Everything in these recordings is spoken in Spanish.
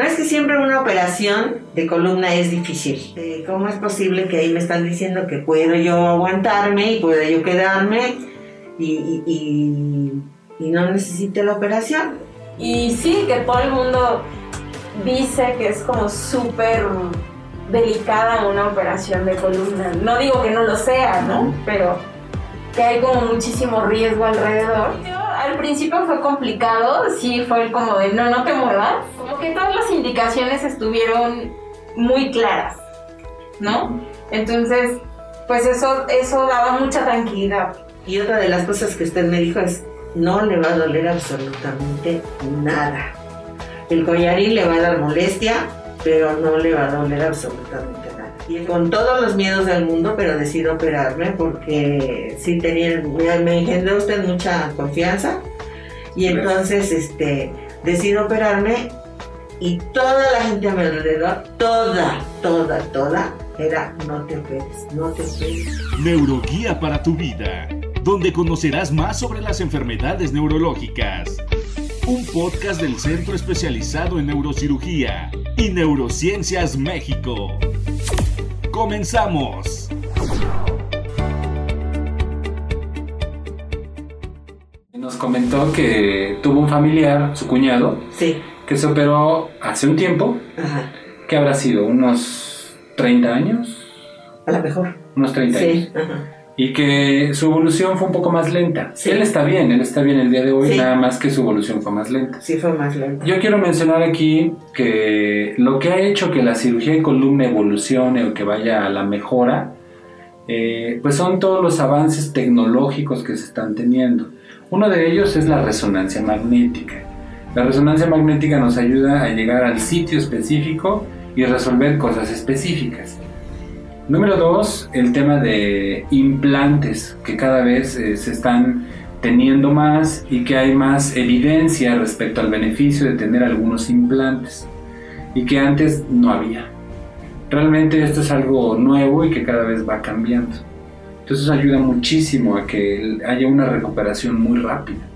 No es que siempre una operación de columna es difícil. Eh, ¿Cómo es posible que ahí me están diciendo que puedo yo aguantarme y puedo yo quedarme y, y, y no necesite la operación? Y sí, que todo el mundo dice que es como súper delicada una operación de columna. No digo que no lo sea, ¿no? Pero que hay como muchísimo riesgo alrededor. Al principio fue complicado, sí fue como de no, no te muevas. Como que todas las indicaciones estuvieron muy claras, ¿no? Entonces, pues eso, eso daba mucha tranquilidad. Y otra de las cosas que usted me dijo es, no le va a doler absolutamente nada. El collarín le va a dar molestia, pero no le va a doler absolutamente nada. Con todos los miedos del mundo, pero decido operarme porque sí tenía, me engendró usted mucha confianza y entonces este, decido operarme y toda la gente a mi alrededor, toda, toda, toda, era no te operes, no te operes. Neuroguía para tu vida, donde conocerás más sobre las enfermedades neurológicas. Un podcast del Centro Especializado en Neurocirugía y Neurociencias México. Comenzamos. Nos comentó que tuvo un familiar, su cuñado, Sí, que se operó hace un tiempo. ajá, ¿Qué habrá sido? ¿Unos 30 años? a lo mejor. Unos 30 años. Sí, ajá. Y que su evolución fue un poco más lenta. Sí. Él está bien, él está bien el día de hoy, Sí. nada más que su evolución fue más lenta. Sí fue más lento. Yo quiero mencionar aquí que lo que ha hecho que la cirugía de columna evolucione o que vaya a la mejora, eh, pues son todos los avances tecnológicos que se están teniendo. Uno de ellos es la resonancia magnética. La resonancia magnética nos ayuda a llegar al sitio específico y resolver cosas específicas. Número dos, el tema de implantes, que cada vez eh, se están teniendo más y que hay más evidencia respecto al beneficio de tener algunos implantes y que antes no había. Realmente esto es algo nuevo y que cada vez va cambiando. Entonces ayuda muchísimo a que haya una recuperación muy rápida.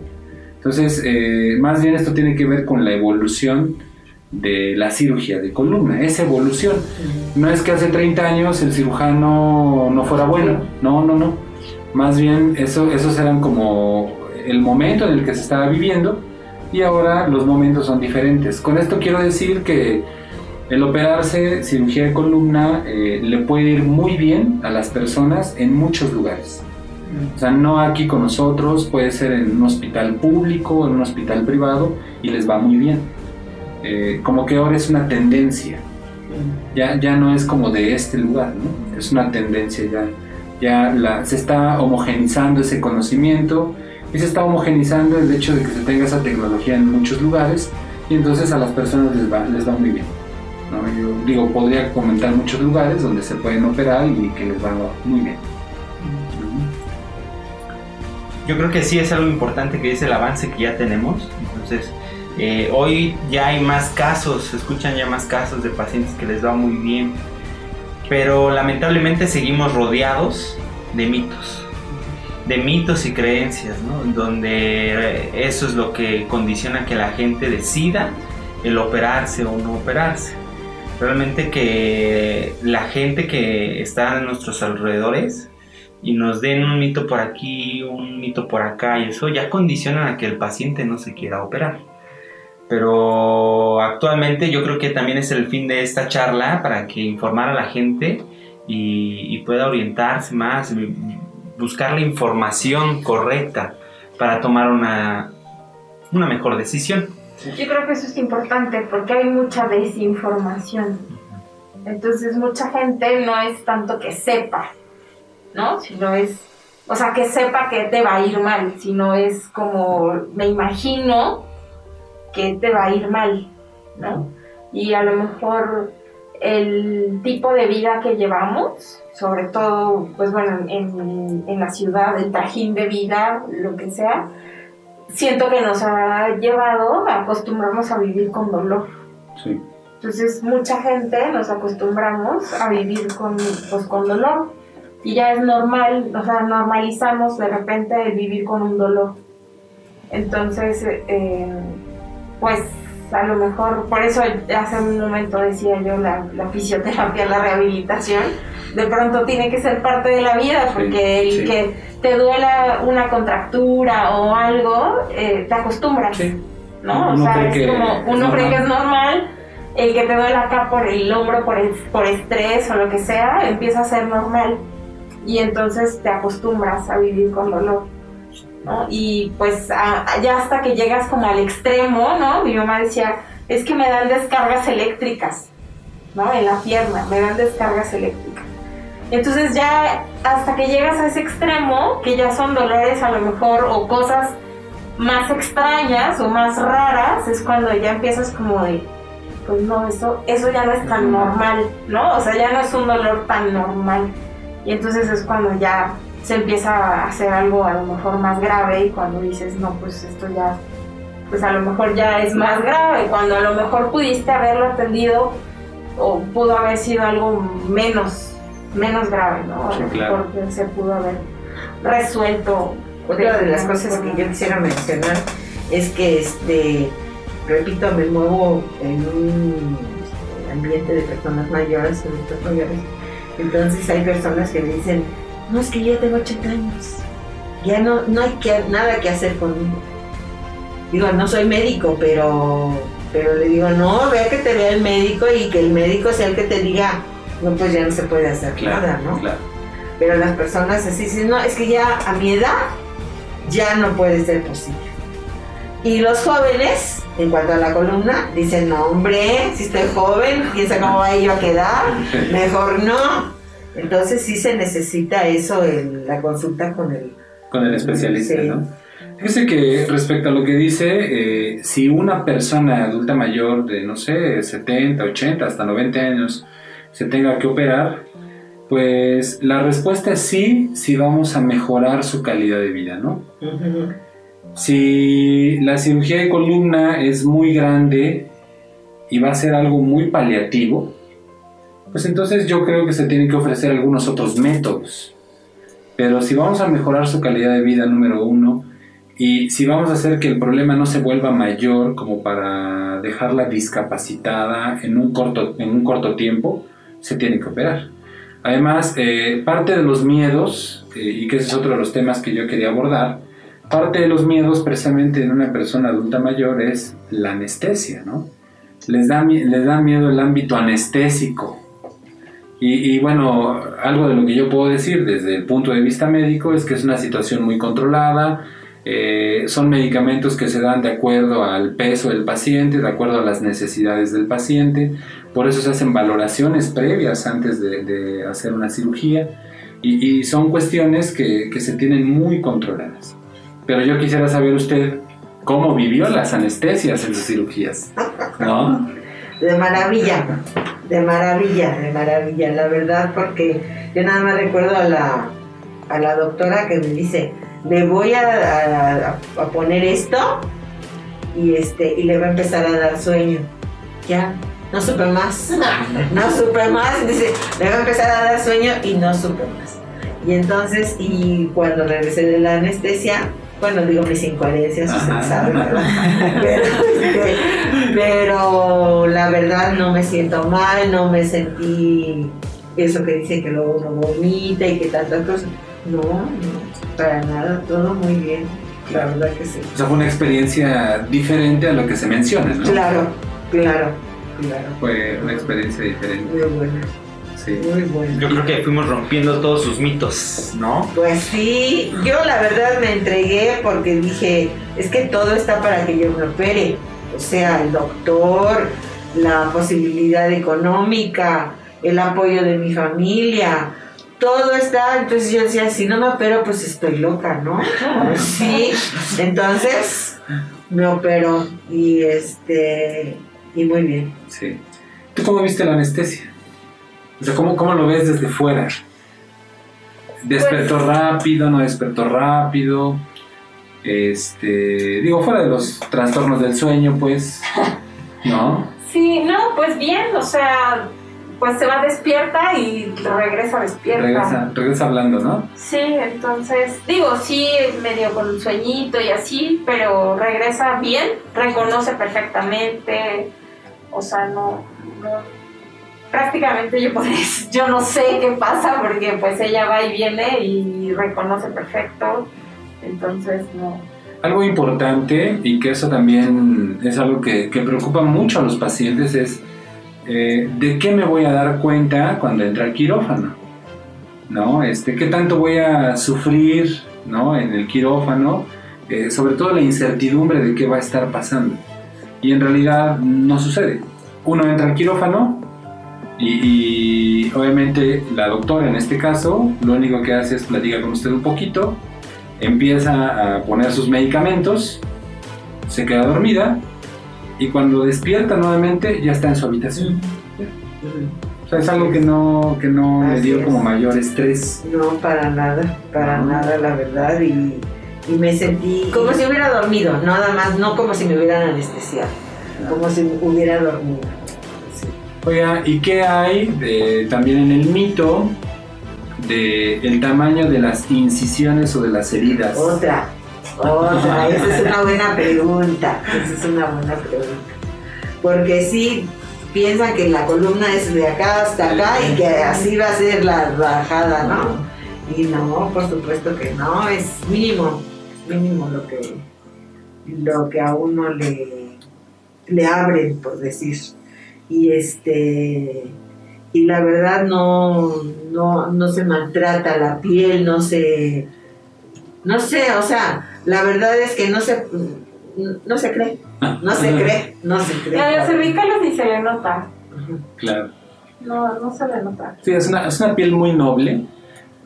Entonces, eh, más bien esto tiene que ver con la evolución de la cirugía de columna, esa evolución. No es que hace 30 años el cirujano no fuera bueno, no, no, no. Más bien eso, esos eran como el momento en el que se estaba viviendo y ahora los momentos son diferentes. Con esto quiero decir que el operarse cirugía de columna eh, le puede ir muy bien a las personas en muchos lugares. O sea, no aquí con nosotros, puede ser en un hospital público, en un hospital privado y les va muy bien. Eh, como que ahora es una tendencia, ya, ya no es como de este lugar, ¿no? es una tendencia ya. Ya la, se está homogenizando ese conocimiento y se está homogenizando el hecho de que se tenga esa tecnología en muchos lugares y entonces a las personas les va, les va muy bien. ¿no? Yo digo, podría comentar muchos lugares donde se pueden operar y que les va muy bien. Yo creo que sí es algo importante que es el avance que ya tenemos. Entonces, eh, hoy ya hay más casos, se escuchan ya más casos de pacientes que les va muy bien. Pero lamentablemente seguimos rodeados de mitos. De mitos y creencias, ¿no? Donde eh, eso es lo que condiciona que la gente decida el operarse o no operarse. Realmente que la gente que está en nuestros alrededores y nos den un mito por aquí, un mito por acá y eso ya condiciona a que el paciente no se quiera operar. Pero actualmente yo creo que también es el fin de esta charla para que informar a la gente y, pueda orientarse más, buscar la información correcta para tomar una, una mejor decisión. Yo creo que eso es importante porque hay mucha desinformación. Entonces mucha gente no es tanto que sepa, ¿no? Sino es, o sea, que sepa que te va a ir mal, sino es como, me imagino que te va a ir mal, ¿no? Y a lo mejor el tipo de vida que llevamos, sobre todo, pues bueno, en, en la ciudad, el trajín de vida, lo que sea, siento que nos ha llevado a acostumbrarnos a vivir con dolor. Sí. Entonces mucha gente nos acostumbramos a vivir con, pues, con dolor y ya es normal, o sea, normalizamos de repente el vivir con un dolor. Entonces, eh, pues a lo mejor, por eso hace un momento decía yo la, la fisioterapia, la rehabilitación, de pronto tiene que ser parte de la vida, porque el sí. que te duela una contractura o algo, eh, te acostumbras, Sí. ¿no? Uno o sea, es como, uno cree que es normal. el que te duele acá por el hombro, por, el- por estrés o lo que sea, empieza a ser normal. Y entonces te acostumbras a vivir con dolor. ¿No? Y pues a- ya hasta que llegas como al extremo, ¿no? Mi mamá decía, es que me dan descargas eléctricas, ¿no? En la pierna, me dan descargas eléctricas. Entonces ya hasta que llegas a ese extremo, que ya son dolores a lo mejor o cosas más extrañas o más raras, es cuando ya empiezas como de, pues no, eso, eso ya no es tan normal, ¿no? O sea, ya no es un dolor tan normal. Y entonces es cuando ya se empieza a hacer algo a lo mejor más grave y cuando dices, no, pues esto ya, pues a lo mejor ya es más grave, cuando a lo mejor pudiste haberlo atendido o pudo haber sido algo menos, menos grave, ¿no? Sí, claro. Porque se pudo haber resuelto. Otra de las cosas que yo quisiera mencionar es que, este, repito, me muevo en un este, ambiente de personas mayores, adultos mayores. Entonces hay personas que me dicen, no, es que ya tengo 80 años, ya no, no hay que, nada que hacer conmigo. Digo, no soy médico, pero, pero le digo, no, vea que te vea el médico y que el médico sea el que te diga, no, pues ya no se puede hacer nada, ¿no? claro. Pero las personas así dicen, no, es que ya a mi edad ya no puede ser posible. Y los jóvenes, en cuanto a la columna, dicen, no, hombre, si estoy joven, piensa cómo va yo a quedar, mejor no. Entonces sí se necesita eso en la consulta con el... Con el especialista, Sí. ¿no? Fíjese que respecto a lo que dice, eh, si una persona adulta mayor de, no sé, 70, 80, hasta 90 años se tenga que operar, pues la respuesta es sí, si vamos a mejorar su calidad de vida, ¿no? Si la cirugía de columna es muy grande y va a ser algo muy paliativo, pues entonces yo creo que se tienen que ofrecer algunos otros métodos. Pero si vamos a mejorar su calidad de vida, número uno, y si vamos a hacer que el problema no se vuelva mayor como para dejarla discapacitada en un corto, en un corto tiempo, se tiene que operar. Además, eh, parte de los miedos, eh, y que ese es otro de los temas que yo quería abordar, parte de los miedos precisamente en una persona adulta mayor es la anestesia, ¿no? Les da, les da miedo el ámbito anestésico. Y, y bueno, algo de lo que yo puedo decir desde el punto de vista médico es que es una situación muy controlada, eh, son medicamentos que se dan de acuerdo al peso del paciente, de acuerdo a las necesidades del paciente, por eso se hacen valoraciones previas antes de, de hacer una cirugía y, y son cuestiones que, que se tienen muy controladas. Pero yo quisiera saber usted cómo vivió las anestesias en sus cirugías, ¿no? De maravilla, de maravilla, de maravilla, la verdad, porque yo nada más recuerdo a la, a la doctora que me dice, le voy a, a- a poner esto y, este, y le va a empezar a dar sueño. Ya, no supe más, no supe más, dice, le va a empezar a dar sueño y no supe más. Y entonces, y cuando regresé de la anestesia, bueno, digo mis incoherencias, usted sabe, ¿verdad? Pero, este, pero la verdad no me siento mal, no me sentí eso que dice que luego uno vomita y que tantas cosas. No, no, para nada, todo muy bien, la verdad que sí. O sea, fue una experiencia diferente a lo que se menciona, ¿no? Claro, claro, claro. Fue una experiencia diferente, Muy buena, sí. muy buena. Yo creo que fuimos rompiendo todos sus mitos, ¿no? Pues sí, yo la verdad me entregué porque dije, es que todo está para que yo me opere. O sea, el doctor, la posibilidad económica, el apoyo de mi familia, todo está. Entonces yo decía, si no me opero, pues estoy loca, ¿no? Pues sí, entonces me opero y este, y muy bien. sí. ¿Tú cómo viste la anestesia? O sea, ¿cómo, cómo lo ves desde fuera? ¿Despertó rápido, no despertó rápido? Este, digo, fuera de los trastornos del sueño, pues, ¿no? Sí, no, pues bien, o sea, pues se va despierta y regresa despierta. Regresa, regresa hablando, ¿no? Sí, entonces, digo, sí, medio con un sueñito y así, pero regresa bien, reconoce perfectamente, o sea, no, no prácticamente yo, pues, yo no sé qué pasa porque pues ella va y viene y reconoce perfecto, entonces no. Algo importante y que eso también es algo que, que preocupa mucho a los pacientes es eh, de qué me voy a dar cuenta cuando entra al quirófano, ¿no? Este, ¿Qué tanto voy a sufrir ¿no? en el quirófano? Eh, sobre todo la incertidumbre de qué va a estar pasando. Y en realidad no sucede. Uno entra al quirófano, y, obviamente la doctora en este caso lo único que hace es platicar con usted un poquito, empieza a poner sus medicamentos, se queda dormida y cuando despierta nuevamente ya está en su habitación. O sea, es algo que no, que no le dio como mayor estrés. No, para nada, para nada, la verdad. Y, y, me sentí como si hubiera dormido, nada más, no como si me hubieran anestesiado, como si hubiera dormido. Oiga, ¿y qué hay de, también en el mito de el tamaño de las incisiones o de las heridas? Otra, otra, esa es una buena pregunta, esa es una buena pregunta. Porque sí piensan que la columna es de acá hasta acá y que así va a ser la bajada, ¿no? Y no, por supuesto que no, es mínimo, mínimo lo que, lo que a uno le, le abren, por decir y este y la verdad no, no, se maltrata la piel, no se no sé, o sea, la verdad es que no se no se cree, no se cree, no se cree. A los cervicales ni se le nota. Claro. No, no se le nota. Sí, es una, es una piel muy noble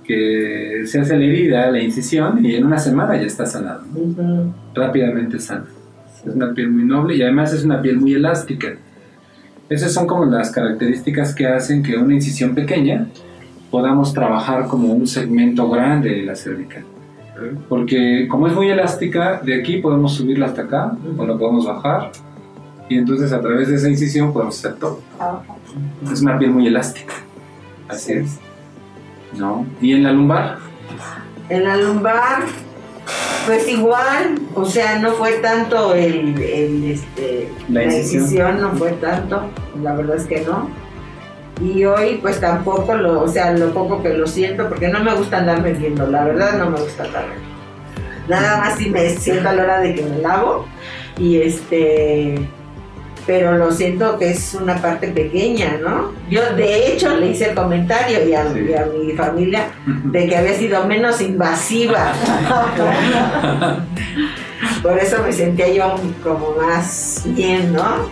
que se hace la herida, la incisión y en una semana ya está sanado. Rápidamente sana. Es una piel muy noble y además es una piel muy elástica. Esas son como las características que hacen que una incisión pequeña podamos trabajar como un segmento grande de la cervical. Porque como es muy elástica, de aquí podemos subirla hasta acá o la podemos bajar y entonces a través de esa incisión podemos hacer todo. Es una piel muy elástica. Así es. ¿No? ¿Y en la lumbar? En la lumbar pues igual, o sea, no fue tanto el, este, la, incisión. no fue tanto, la verdad es que no. Y hoy pues tampoco lo, o sea, lo poco que lo siento, porque no me gusta andar viendo, la verdad no me gusta andar Nada más si me siento a la hora de que me lavo y este pero lo siento que es una parte pequeña, ¿no? Yo de hecho le hice el comentario y a, mi familia de que había sido menos invasiva. Por eso me sentía yo como más bien, ¿no?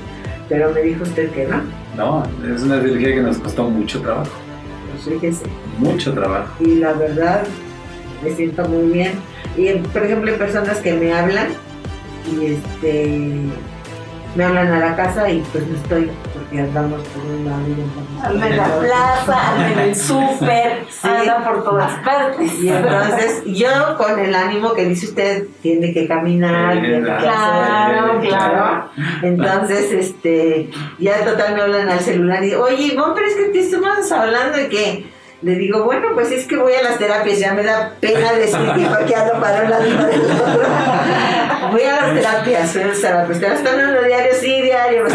Pero me dijo usted que no. No, es una cirugía que nos costó mucho trabajo. Pues fíjese. Mucho trabajo. Y la verdad, me siento muy bien. Y por ejemplo, hay personas que me hablan y este me hablan a la casa y pues no estoy porque andamos por un lado y en la plaza, en el súper, anda por todas partes. Y entonces yo con el ánimo que dice usted, tiene que caminar, tiene que claro, claro. Entonces, este, ya total me hablan al celular y oye, no, pero es que te estamos hablando de que le digo, bueno, pues es que voy a las terapias, ya me da pena decir que ando para un lado del otro. Voy a las terapias, voy a las terapias. ¿Te están en diario? Sí, diario.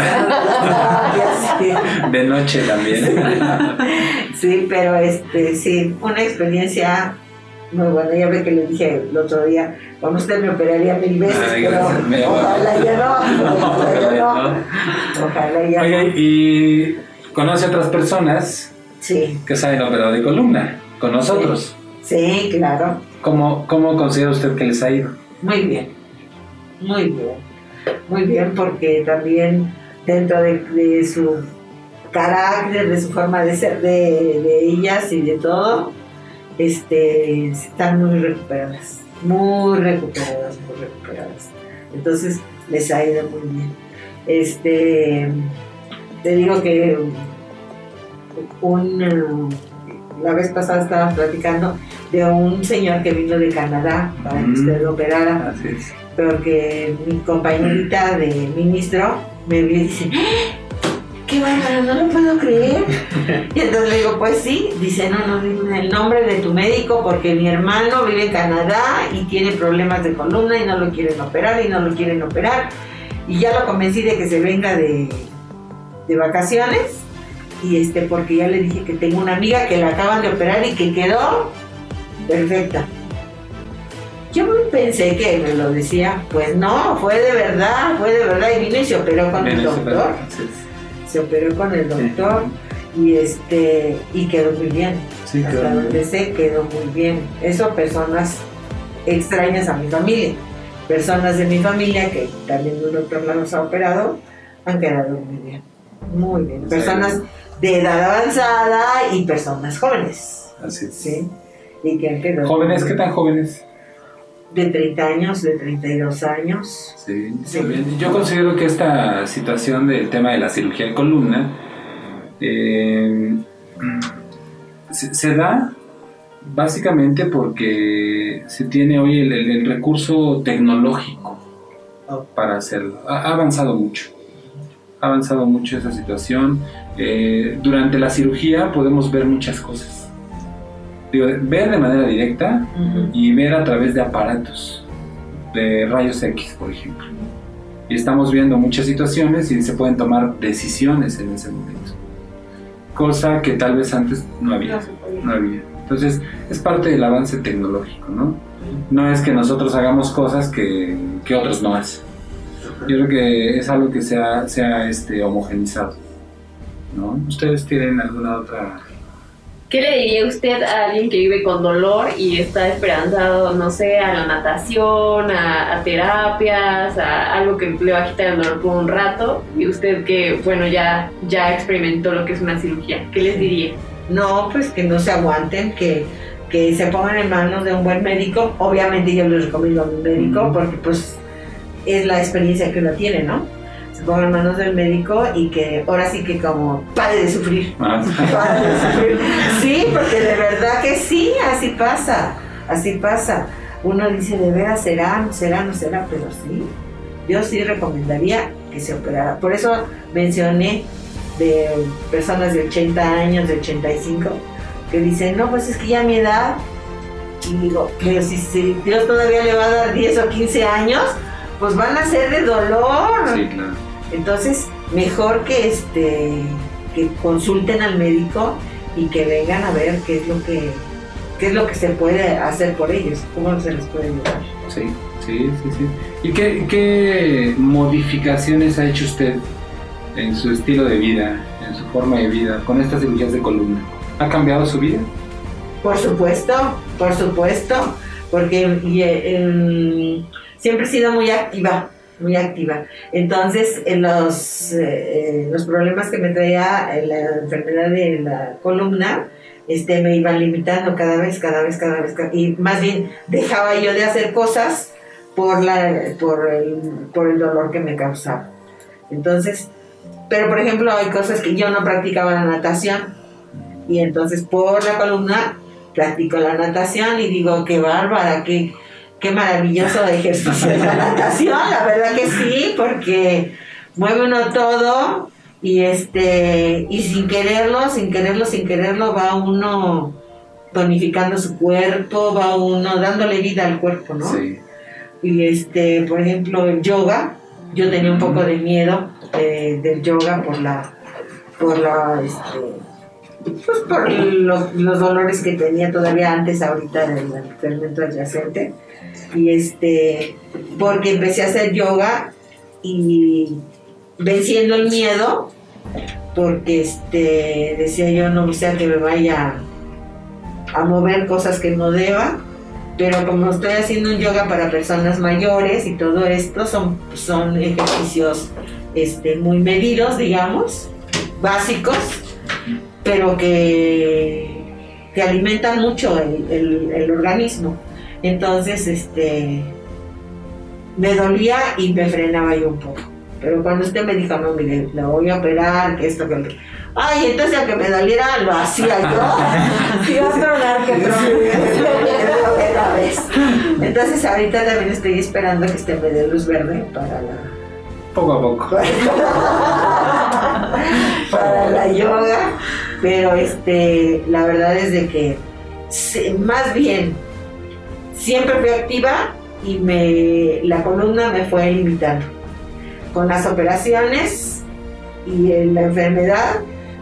De noche también. sí, pero este, sí, una experiencia muy buena. Ya ve que le dije el otro día, bueno, usted me operaría mil veces, pero ojalá ya no. Ojalá ya no. Ojalá ya Oye, y conoce a otras personas Sí. Que se hayan operado de columna con nosotros. Sí, claro. ¿Cómo, ¿Cómo considera usted que les ha ido? Muy bien, muy bien. Muy bien porque también dentro de, su carácter, de su forma de ser de, ellas y de todo, este, están muy recuperadas, muy recuperadas, muy recuperadas. Entonces les ha ido muy bien. Este, te digo que un, la vez pasada estaba platicando de un señor que vino de Canadá para que usted lo operara, porque mi compañerita de ministro me vio y dice, ¡Ah! qué bárbaro, no lo puedo creer. Y entonces le digo, pues sí, dice, no, no, dime el nombre de tu médico porque mi hermano vive en Canadá y tiene problemas de columna y no lo quieren operar y no lo quieren operar. Y ya lo convencí de que se venga de, de vacaciones y este, porque ya le dije que tengo una amiga que la acaban de operar y que quedó perfecta. Yo pensé que me lo decía, pues no, fue de verdad, fue de verdad y vino y se operó con el doctor. Se operó con el doctor y este y quedó muy bien. Sí, Hasta muy donde sé quedó muy bien. Eso personas extrañas a mi familia. Personas de mi familia que también un doctor la nos ha operado han quedado muy bien. Muy bien. Personas de edad avanzada y personas jóvenes. Así es. ¿Sí? Y que han quedado ¿Jóvenes? ¿Qué tan jóvenes? De 30 años, de 32 años. Sí, Sí. Yo considero que esta situación del tema de la cirugía de columna eh, se, se da básicamente porque se tiene hoy el, el- el recurso tecnológico para hacerlo. Ha, ha avanzado mucho. Ha avanzado mucho esa situación. Eh, durante la cirugía podemos ver muchas cosas. Digo, ver de manera directa y ver a través de aparatos, de rayos X, por ejemplo. Y estamos viendo muchas situaciones y se pueden tomar decisiones en ese momento. Cosa que tal vez antes no había. No había. Entonces, es parte del avance tecnológico, ¿no? No es que nosotros hagamos cosas que, que otros no hacen. Yo creo que es algo que se ha, se ha, este, homogenizado. ¿no? ¿Ustedes tienen alguna otra ¿Qué le diría usted a alguien que vive con dolor y está esperanzado, no sé, a la natación, a, a terapias, a algo que le va a quitar el dolor por un rato? Y usted que, bueno, ya, ya experimentó lo que es una cirugía, ¿qué les diría? No, pues que no se aguanten, que, que se pongan en manos de un buen médico. Obviamente yo les recomiendo a un médico porque pues es la experiencia que uno tiene, ¿no? Se pongan en manos del médico y que ahora sí que como pare de sufrir. más? Pare de sufrir. Sí, porque de verdad que sí, así pasa, así pasa. Uno dice, de veras será, no será, no será, pero sí. Yo sí recomendaría que se operara. Por eso mencioné de personas de 80 años, de 85, que dicen, no, pues es que ya mi edad, y digo, pero si, si Dios todavía le va a dar 10 o 15 años, pues van a ser de dolor. Sí, claro. Entonces, mejor que este que consulten al médico y que vengan a ver qué es lo que qué es lo que se puede hacer por ellos, cómo se les puede ayudar. Sí, sí, sí, sí. ¿Y qué, qué modificaciones ha hecho usted en su estilo de vida, en su forma de vida, con estas cirugías de columna? ¿Ha cambiado su vida? Por supuesto, por supuesto, porque y, eh, em, siempre he sido muy activa, muy activa. Entonces, en los, eh, los problemas que me traía eh, la enfermedad de la columna, este, me iban limitando cada vez, cada vez, cada vez. Y más bien dejaba yo de hacer cosas por, la, por, el, por el dolor que me causaba. Entonces, pero por ejemplo, hay cosas que yo no practicaba la natación. Y entonces por la columna practico la natación y digo, qué bárbara, qué, qué maravilloso ejercicio es la natación, la verdad que sí, porque mueve uno todo y este y sin quererlo, sin quererlo, sin quererlo va uno tonificando su cuerpo, va uno dándole vida al cuerpo, ¿no? Sí. Y este, por ejemplo, el yoga, yo tenía un poco de miedo eh, del yoga por la, por la, este, pues por los, los dolores que tenía todavía antes, ahorita del fermento adyacente. Y este, porque empecé a hacer yoga y venciendo el miedo, porque este, decía yo, no sea que me vaya a mover cosas que no deba pero como estoy haciendo un yoga para personas mayores y todo esto son, son ejercicios este, muy medidos, digamos, básicos, pero que, alimentan mucho el- el organismo. Entonces, este, me dolía y me frenaba yo un poco. Pero cuando usted me dijo, no, mire, la voy a operar, que esto, que lo. Ay, entonces aunque me doliera, lo hacía yo. Y otro lado que otra vez. Entonces ahorita también estoy esperando que este me dé luz verde para la, Poco a poco. para la yoga. pero este, la verdad es de que más bien siempre fui activa y me, la columna me fue limitando. Con las operaciones y en la enfermedad,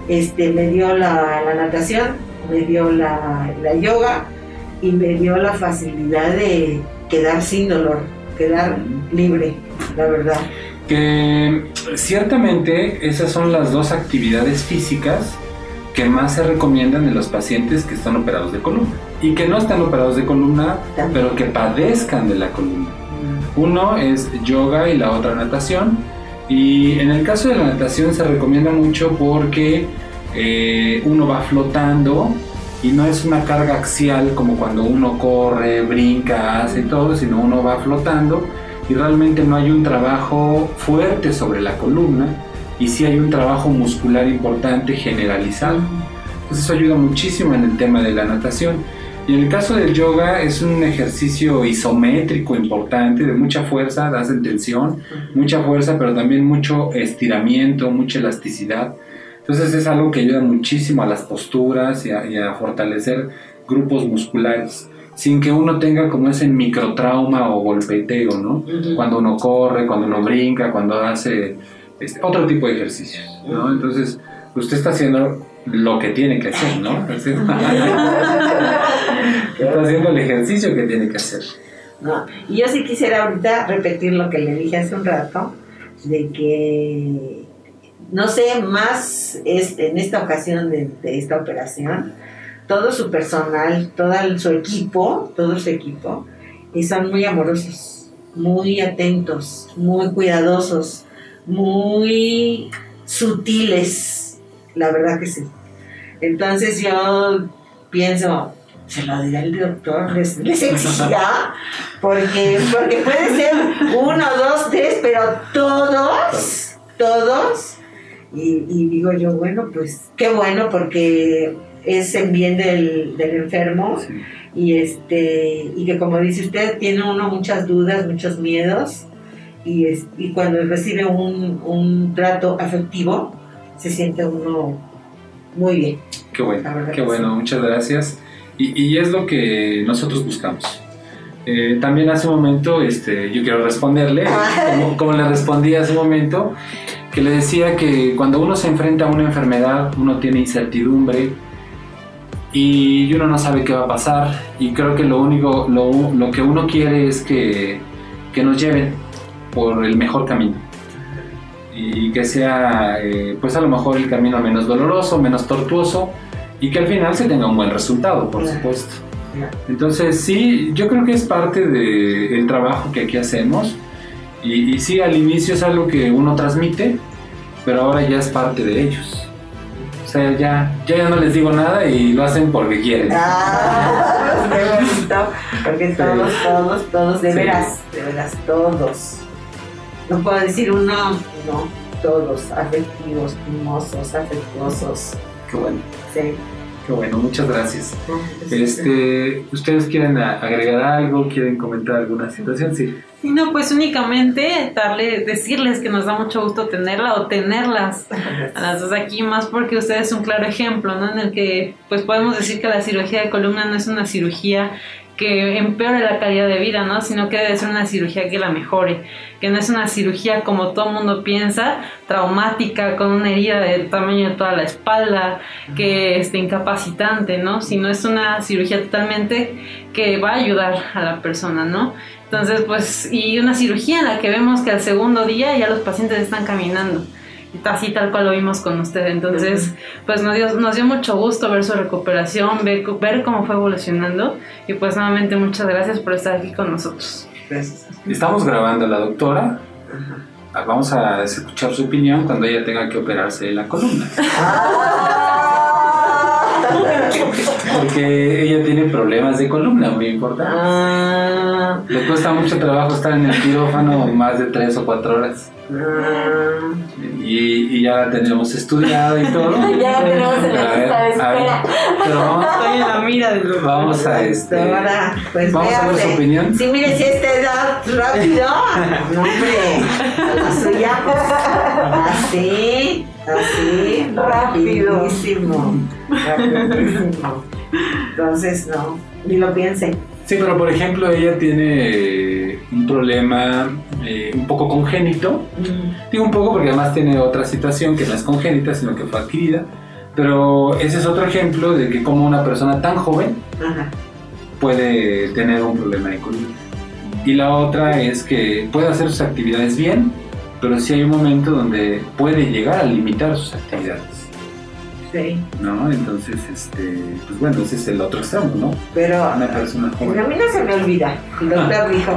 este, me dio la, la natación, me dio la, la yoga y me dio la facilidad de quedar sin dolor, quedar libre, la verdad. Que ciertamente esas son las dos actividades físicas que más se recomiendan en los pacientes que están operados de columna y que no están operados de columna, pero que padezcan de la columna. Uno es yoga y la otra natación. Y en el caso de la natación se recomienda mucho porque eh, uno va flotando y no es una carga axial como cuando uno corre, brinca, hace todo, sino uno va flotando y realmente no hay un trabajo fuerte sobre la columna y sí hay un trabajo muscular importante generalizado. Entonces eso ayuda muchísimo en el tema de la natación. Y en el caso del yoga es un ejercicio isométrico importante, de mucha fuerza, das en tensión, mucha fuerza, pero también mucho estiramiento, mucha elasticidad. Entonces es algo que ayuda muchísimo a las posturas y a, y a fortalecer grupos musculares, sin que uno tenga como ese microtrauma o golpeteo, ¿no? Cuando uno corre, cuando uno brinca, cuando hace este, otro tipo de ejercicios, ¿no? Entonces usted está haciendo lo que tiene que hacer, ¿no? Está haciendo el ejercicio que tiene que hacer. No, y yo sí quisiera ahorita repetir lo que le dije hace un rato, de que, no sé, más es, en esta ocasión de, de esta operación, todo su personal, todo el- su equipo, todo su equipo, y son muy amorosos, muy atentos, muy cuidadosos, muy sutiles, la verdad que sí. Entonces yo pienso, se lo dirá el doctor, les, les exigirá, porque, porque puede ser uno, dos, tres, pero todos, todos, y, y digo yo, bueno, pues qué bueno, porque es en bien del, del enfermo, y este y que como dice usted tiene uno muchas dudas muchos miedos y, es- y cuando recibe un, un trato afectivo se siente uno muy bien Qué bueno, qué bueno, muchas gracias. Y, y es lo que nosotros buscamos. Eh, también hace un momento, este, yo quiero responderle, como, como le respondí hace un momento, que le decía que cuando uno se enfrenta a una enfermedad, uno tiene incertidumbre y uno no sabe qué va a pasar. Y creo que lo único, lo, lo que uno quiere es que, que nos lleven por el mejor camino y que sea eh, pues a lo mejor el camino menos doloroso, menos tortuoso y que al final se tenga un buen resultado, por supuesto. Entonces sí, yo creo que es parte del trabajo que aquí hacemos y, y sí, al inicio es algo que uno transmite, pero ahora ya es parte de ellos. O sea, ya, ya, ya no les digo nada y lo hacen porque quieren. Ah, qué bonito, porque todos, todos, todos, de Sí. veras, de veras, todos. No puedo decir uno, no, todos, afectivos, mimosos, afectuosos. Qué bueno, Sí. qué bueno, muchas gracias. Este, ¿Ustedes quieren agregar algo? ¿Quieren comentar alguna situación? Sí. Y no, pues únicamente darle, decirles que nos da mucho gusto tenerla o tenerlas a las dos aquí, más porque usted es un claro ejemplo, ¿no? En el que pues podemos decir que la cirugía de columna no es una cirugía que empeore la calidad de vida, ¿no? Sino que debe ser una cirugía que la mejore, que no es una cirugía como todo mundo piensa, traumática, con una herida del tamaño de toda la espalda, que esté incapacitante, ¿no? Sino es una cirugía totalmente que va a ayudar a la persona, ¿no? Entonces, pues, y una cirugía en la que vemos que al segundo día ya los pacientes están caminando. Así tal cual lo vimos con usted. Entonces, pues nos dio, nos dio mucho gusto ver su recuperación, ver, ver cómo fue evolucionando. Y pues nuevamente muchas gracias por estar aquí con nosotros. Gracias. Estamos grabando a la doctora. Ah, Vamos a escuchar su opinión cuando ella tenga que operarse la columna. Porque ella tiene problemas de columna muy importantes. Ah, Le cuesta mucho trabajo estar en el quirófano más de tres o cuatro horas. Ah, Y, y ya la tenemos estudiada y todo. Ya la tenemos en la lista de espera. pero vamos, Estoy en la mira de los vamos a este. pues Vamos a ver su opinión. Sí, mire, si esta edad rápido. No, hombre. A la suya, pues. Así, así. Rápido. Rapidísimo. Rapidísimo. Entonces, no. Ni lo piense. Sí, pero por ejemplo, ella tiene un problema eh, un poco congénito. Digo un poco porque además tiene otra situación que no es congénita, sino que fue adquirida. Pero ese es otro ejemplo de que como una persona tan joven Ajá. puede tener un problema de columna. Y la otra es que puede hacer sus actividades bien, pero sí hay un momento donde puede llegar a limitar sus actividades, Sí. ¿no? Entonces, este, pues bueno, ese es el otro extremo, ¿no? Pero Una persona Pues a joven. mí no se me olvida. El doctor dijo,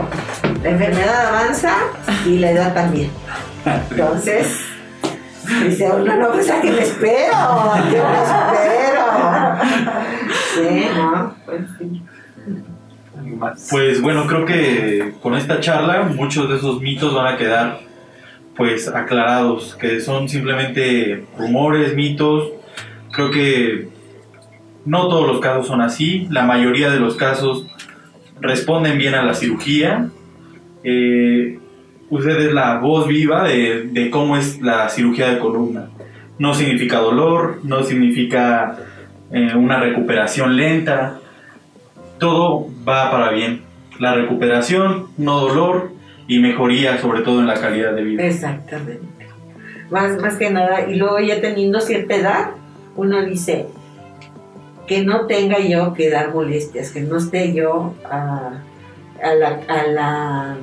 la enfermedad avanza y la edad también. Entonces, dice uno, no, pues a que me espero, que me espero. Sí, ¿no? Pues sí. Algo más. Pues bueno, creo que con esta charla muchos de esos mitos van a quedar pues aclarados, que son simplemente rumores, mitos. Creo que no todos los casos son así, la mayoría de los casos responden bien a la cirugía. Eh, usted es la voz viva de, de cómo es la cirugía de columna. No significa dolor, no significa eh, una recuperación lenta, todo va para bien. La recuperación, no dolor y mejoría sobre todo en la calidad de vida. Exactamente. Más, más que nada, y luego ya teniendo cierta edad, uno dice que no tenga yo que dar molestias, que no esté yo a, a la, a la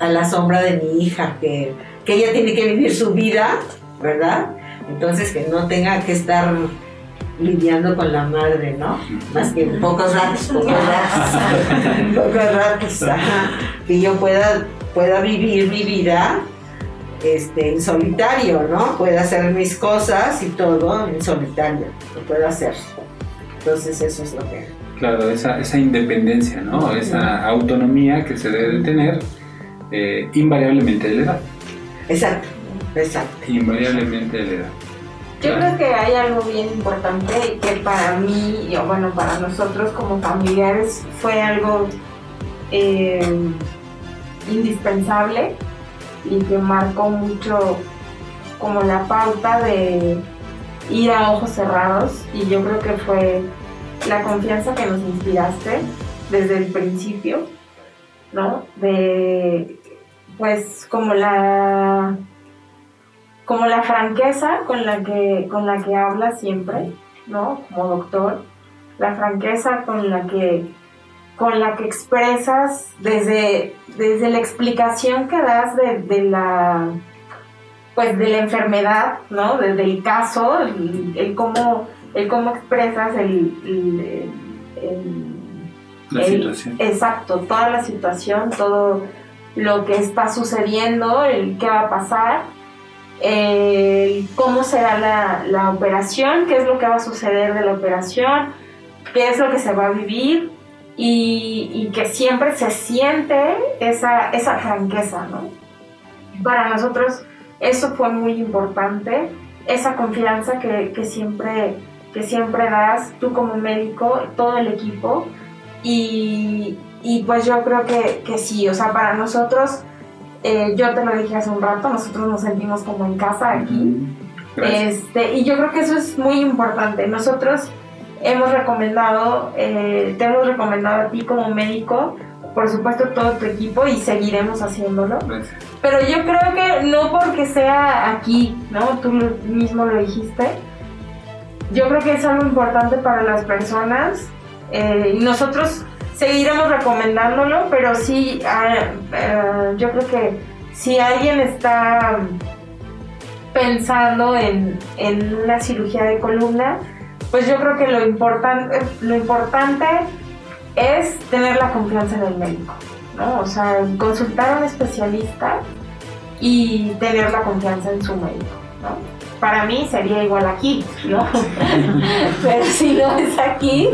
a la sombra de mi hija, que, que ella tiene que vivir su vida, ¿verdad? Entonces que no tenga que estar lidiando con la madre, ¿no? Más que pocos ratos, pocos ratos, pocos ratos, ajá. que yo pueda, pueda vivir mi vida este, en solitario, ¿no? Pueda hacer mis cosas y todo en solitario, lo puedo hacer. Entonces eso es lo que... Claro, esa, esa independencia, ¿no? Esa autonomía que se debe de tener eh, invariablemente de la edad. Exacto, exacto. Invariablemente de la edad. Yo creo que hay algo bien importante y que para mí, o bueno, para nosotros como familiares fue algo eh, indispensable y que marcó mucho como la pauta de ir a ojos cerrados y yo creo que fue la confianza que nos inspiraste desde el principio, ¿no? De pues como la como la franqueza con la que con la que hablas siempre, ¿no? Como doctor, la franqueza con la que con la que expresas desde, desde la explicación que das de, de la pues de la enfermedad, ¿no? Desde el caso, el, el cómo el cómo expresas el, el- el- La situación. Exacto, toda la situación, todo lo que está sucediendo, el qué va a pasar, el cómo será la, la operación, qué es lo que va a suceder de la operación, qué es lo que se va a vivir y, y que siempre se siente esa, esa franqueza, ¿no? Para nosotros eso fue muy importante, esa confianza que, que siempre, que siempre das tú como médico, todo el equipo y, y pues yo creo que, que sí, o sea, para nosotros, eh, yo te lo dije hace un rato, nosotros nos sentimos como en casa aquí. Gracias. Este, y yo creo que eso es muy importante. Nosotros hemos recomendado, eh, te hemos recomendado a ti como médico, por supuesto todo tu equipo y seguiremos haciéndolo. Gracias. Pero yo creo que no porque sea aquí, ¿no? Tú mismo lo dijiste. Yo creo que es algo importante para las personas. eh, nosotros seguiremos recomendándolo, pero sí, ah, ah, yo creo que si alguien está pensando en, en una cirugía de columna, pues yo creo que lo, importante lo importante es tener la confianza en el médico, ¿no? O sea, consultar a un especialista y tener la confianza en su médico, ¿no? Para mí sería igual aquí, ¿no? Pero si no es aquí,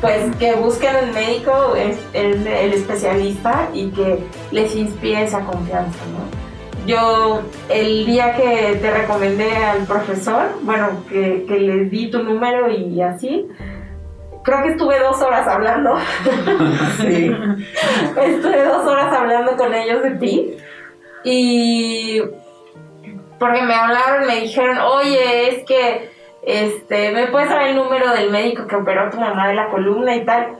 pues que busquen el médico, el, el especialista y que les inspire esa confianza, ¿no? yo el día que te recomendé al profesor, bueno, que, que le di tu número y así, creo que estuve dos horas hablando. Sí. estuve dos horas hablando con ellos de ti. Y porque me hablaron, me dijeron, oye, es que este, ¿me puedes dar el número del médico que operó a tu mamá de la columna y tal?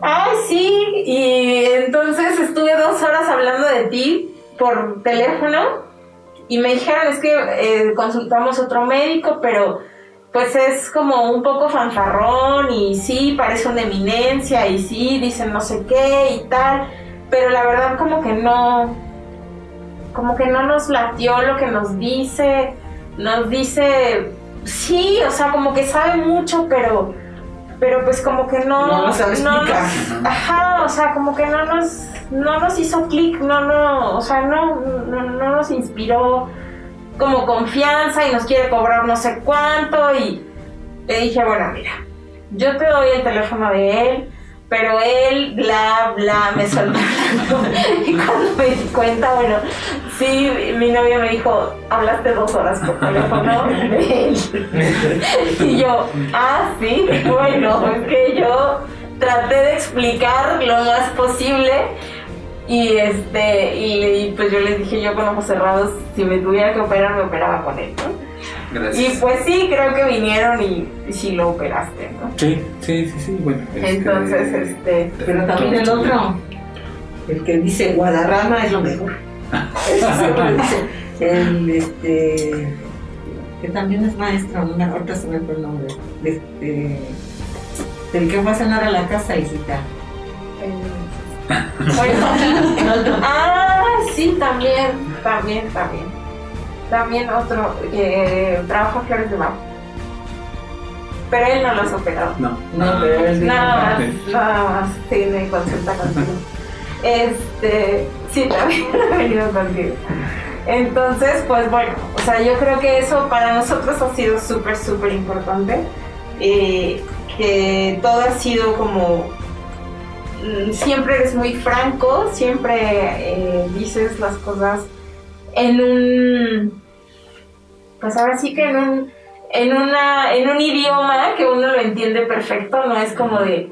Ay, sí. Y entonces estuve dos horas hablando de ti por teléfono y me dijeron, es que eh, consultamos otro médico, pero pues es como un poco fanfarrón y sí, parece una eminencia y sí, dicen no sé qué y tal, pero la verdad como que no, como que no nos latió lo que nos dice, nos dice, sí, o sea, como que sabe mucho, pero, pero pues como que no, No lo sabe no nos- ajá, o sea, como que no nos, no nos hizo clic, no, no, o sea, no, no, no nos inspiró como confianza y nos quiere cobrar no sé cuánto y le dije, bueno, mira, yo te doy el teléfono de él, pero él, bla, bla, me soltó. Y cuando me di cuenta, bueno, sí, mi novio me dijo, hablaste dos horas por teléfono de él. Y yo, ah, sí, bueno, es que yo traté de explicar lo más posible. Y este, y, y pues yo les dije yo con ojos cerrados, si me tuviera que operar, me operaba con él, ¿no? Y pues sí, creo que vinieron y, y sí lo operaste, ¿no? Sí, sí, sí, sí, bueno. este, Entonces, este, Pero también el otro, el que dice Guadarrama es lo mejor. El este que también es maestro, no me ahorita se me fue el nombre. Este, el que fue a cenar a la casa, hijita. bueno, ah, sí, también, también, también. También otro, que trabaja en Flores de Mar. Pero él no lo has operado. No. No, pero él Nada más, nada más tiene consulta contigo. Este, sí, también ha venido contigo. Entonces, pues bueno, o sea, yo creo que eso para nosotros ha sido súper, súper importante. eh, que todo ha sido como. mm, Siempre eres muy franco, siempre eh, dices las cosas en un. Pues ahora sí que en un en, una, en un idioma que uno lo entiende perfecto, no es como de,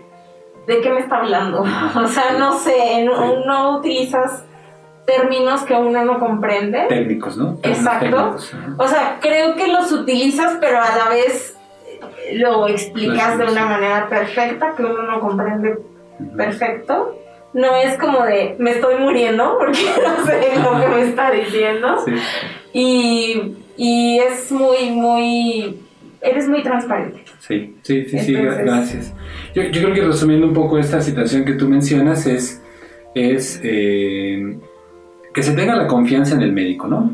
¿de qué me está hablando? O sea, no sé, no, no utilizas términos que uno no comprende. Técnicos, ¿no? Exacto. Técnicos. O sea, creo que los utilizas, pero a la vez eh, lo explicas de una manera perfecta, que uno no comprende perfecto. No es como de, me estoy muriendo, porque no sé lo que me está diciendo. Sí. Y, y es muy, muy. Eres muy transparente. Sí, sí, sí, sí, gracias. Yo, yo creo que resumiendo un poco esta situación que tú mencionas es, es eh, que se tenga la confianza en el médico, ¿no?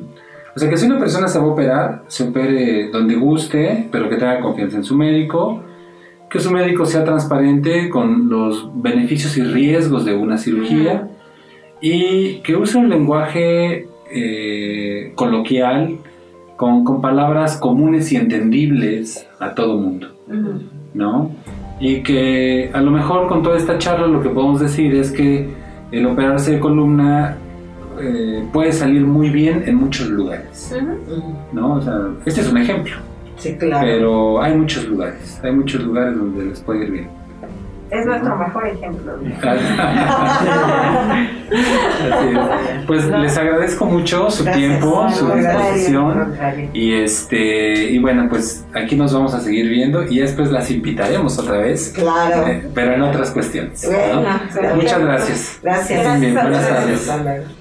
O sea, que si una persona se va a operar, se opere donde guste, pero que tenga confianza en su médico, que su médico sea transparente con los beneficios y riesgos de una cirugía y que use un lenguaje eh, coloquial con, con palabras comunes y entendibles a todo mundo. ¿no? Y que a lo mejor con toda esta charla lo que podemos decir es que el operarse de columna eh, puede salir muy bien en muchos lugares, ¿no? O sea, este es un ejemplo, Sí, claro. pero hay muchos lugares, hay muchos lugares donde les puede ir bien. Es nuestro mejor ejemplo. Así es. Pues les agradezco mucho su Gracias. tiempo, su disposición. Y este y bueno, pues aquí nos vamos a seguir viendo y después las invitaremos otra vez, Claro. eh, pero en otras cuestiones. Muchas gracias. Gracias. Bien. Buenas tardes.